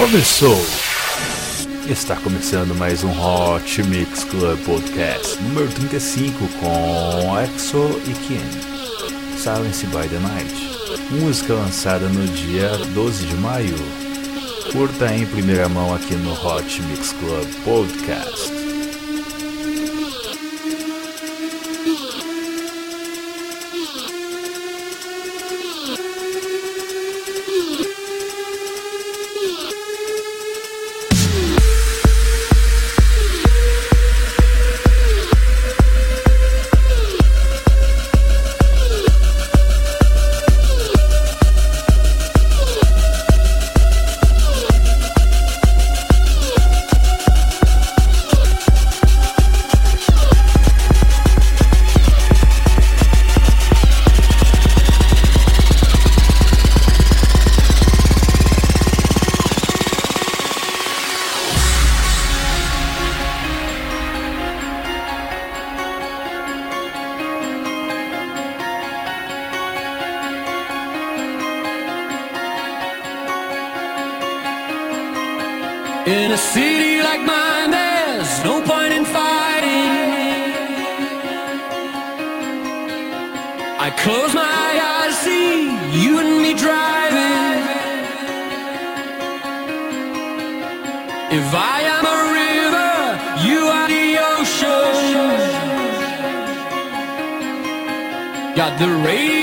Começou! Está começando mais um Hot Mix Club Podcast número 35 com EXO e Kim. Silence by the Night. Música lançada no dia 12 de maio. Curta em primeira mão aqui no Hot Mix Club Podcast. Got the radio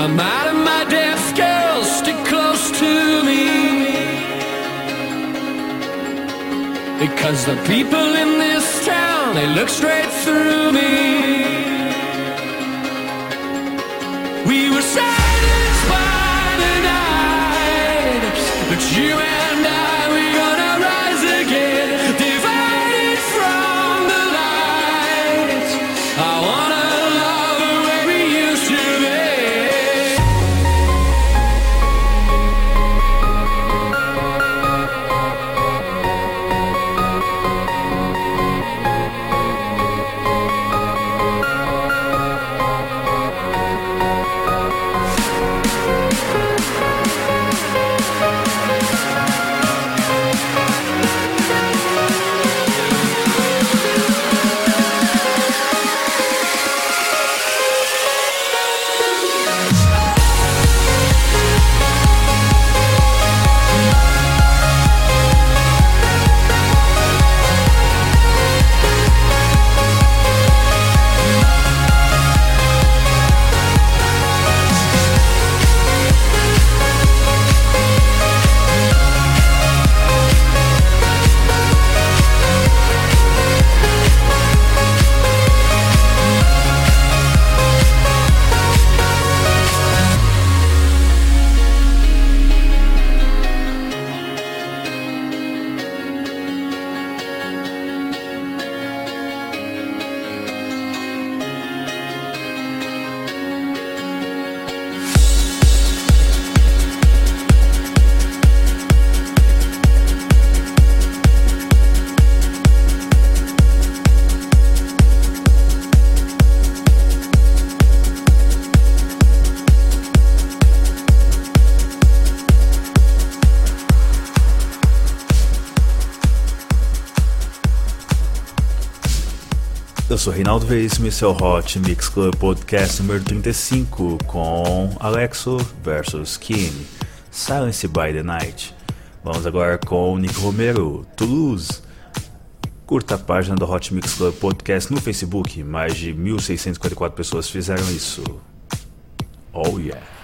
I'm out of my depth, girl, stick close to me. Because the people in this town, they look straight through me. We were silenced by the night, but you Eu sou Reinaldo Veríssimo e seu Hot Mix Club Podcast número 35 com Alexo versus Kine, Silence by the Night. Vamos agora com Nick Romero, Toulouse. Curta a página do Hot Mix Club Podcast no Facebook, mais de 1.644 pessoas fizeram isso. Oh yeah!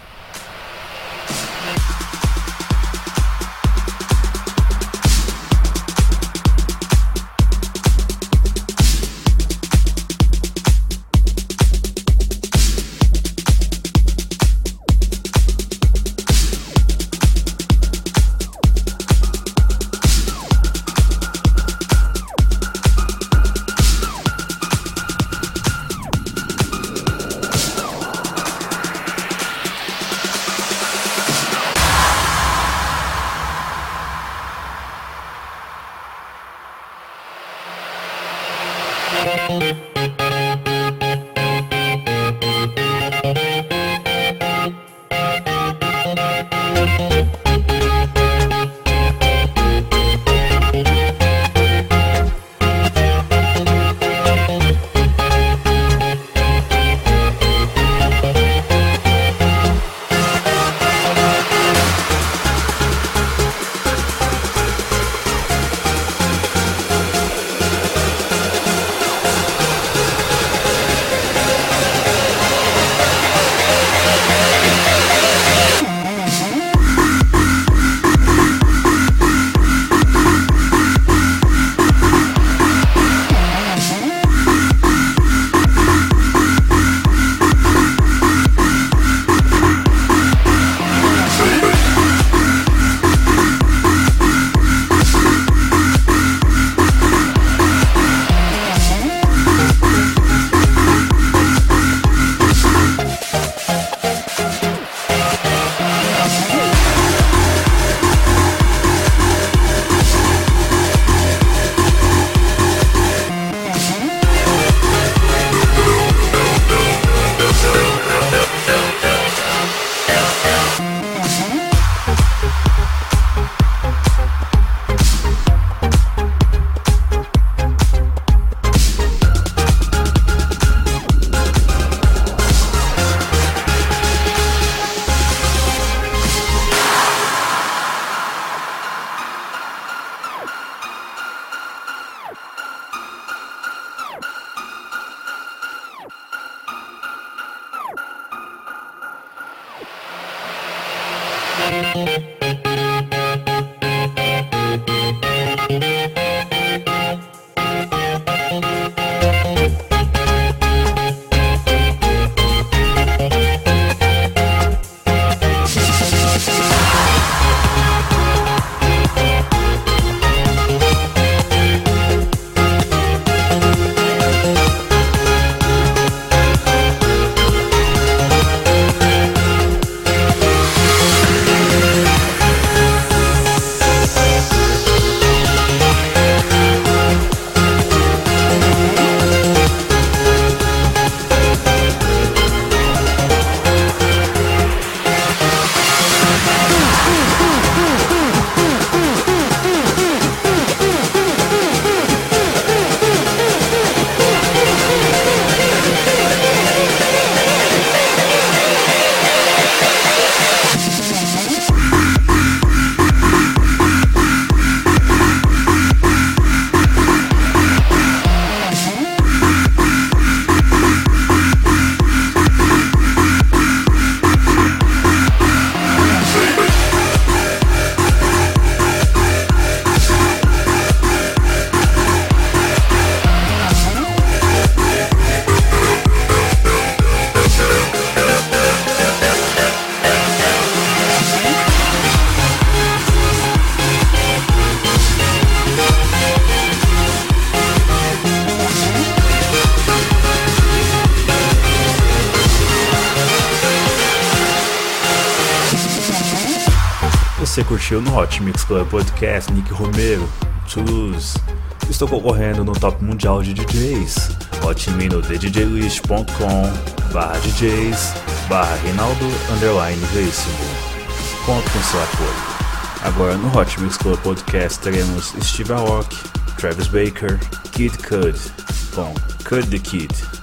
Curtiu no Hot Mix Club Podcast Nick Romero, Toulouse. Estou concorrendo no Top Mundial de DJs. Vote-me no thedjlist.com barra DJs barra Reinaldo underline Veríssimo. Conto com seu apoio. Agora no Hot Mix Club Podcast teremos Steve Aoki, Travis Baker, Kid Cud, com Cut the Kid.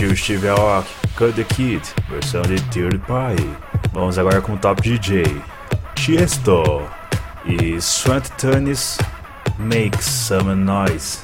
Curtiu Steve Aoki, Cut the Kid, versão de Third Party. Vamos agora com o Top DJ, Tiesto e Swant Tunis Make Some Noise.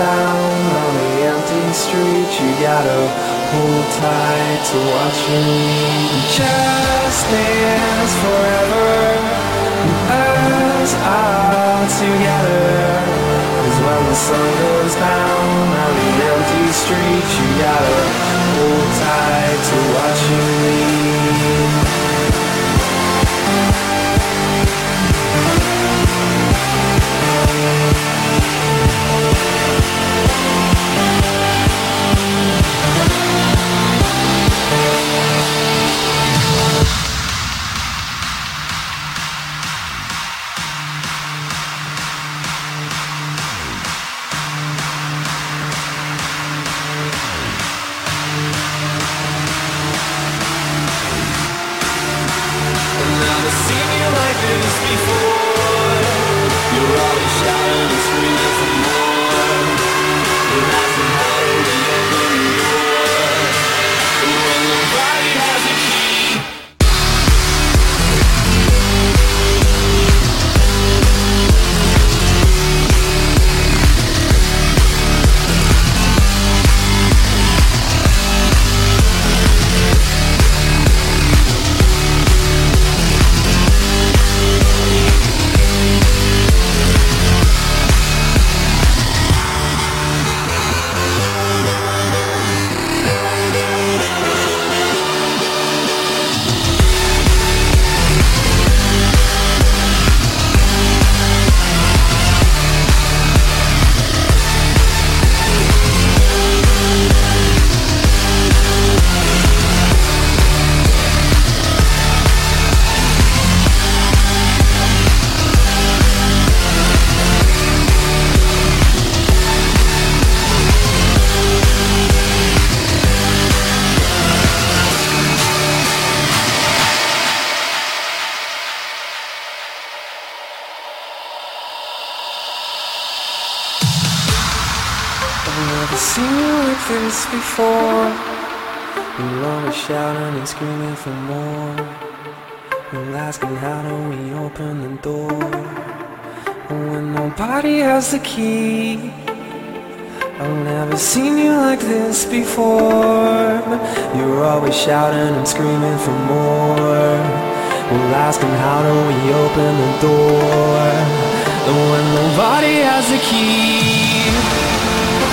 On the empty street, you gotta hold tight to watch me. Just dance forever us all together. Cause when the sun goes down on the empty street, you gotta hold tight to watch me. Before. You're always shouting and screaming for more. You're asking how do we open the door? When nobody has the key. I've never seen you like this before. You're always shouting and screaming for more. Well, asking how do we open the door? When nobody has the key.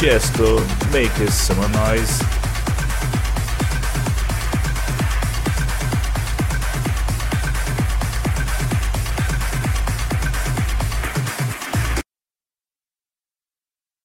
just to make some noise.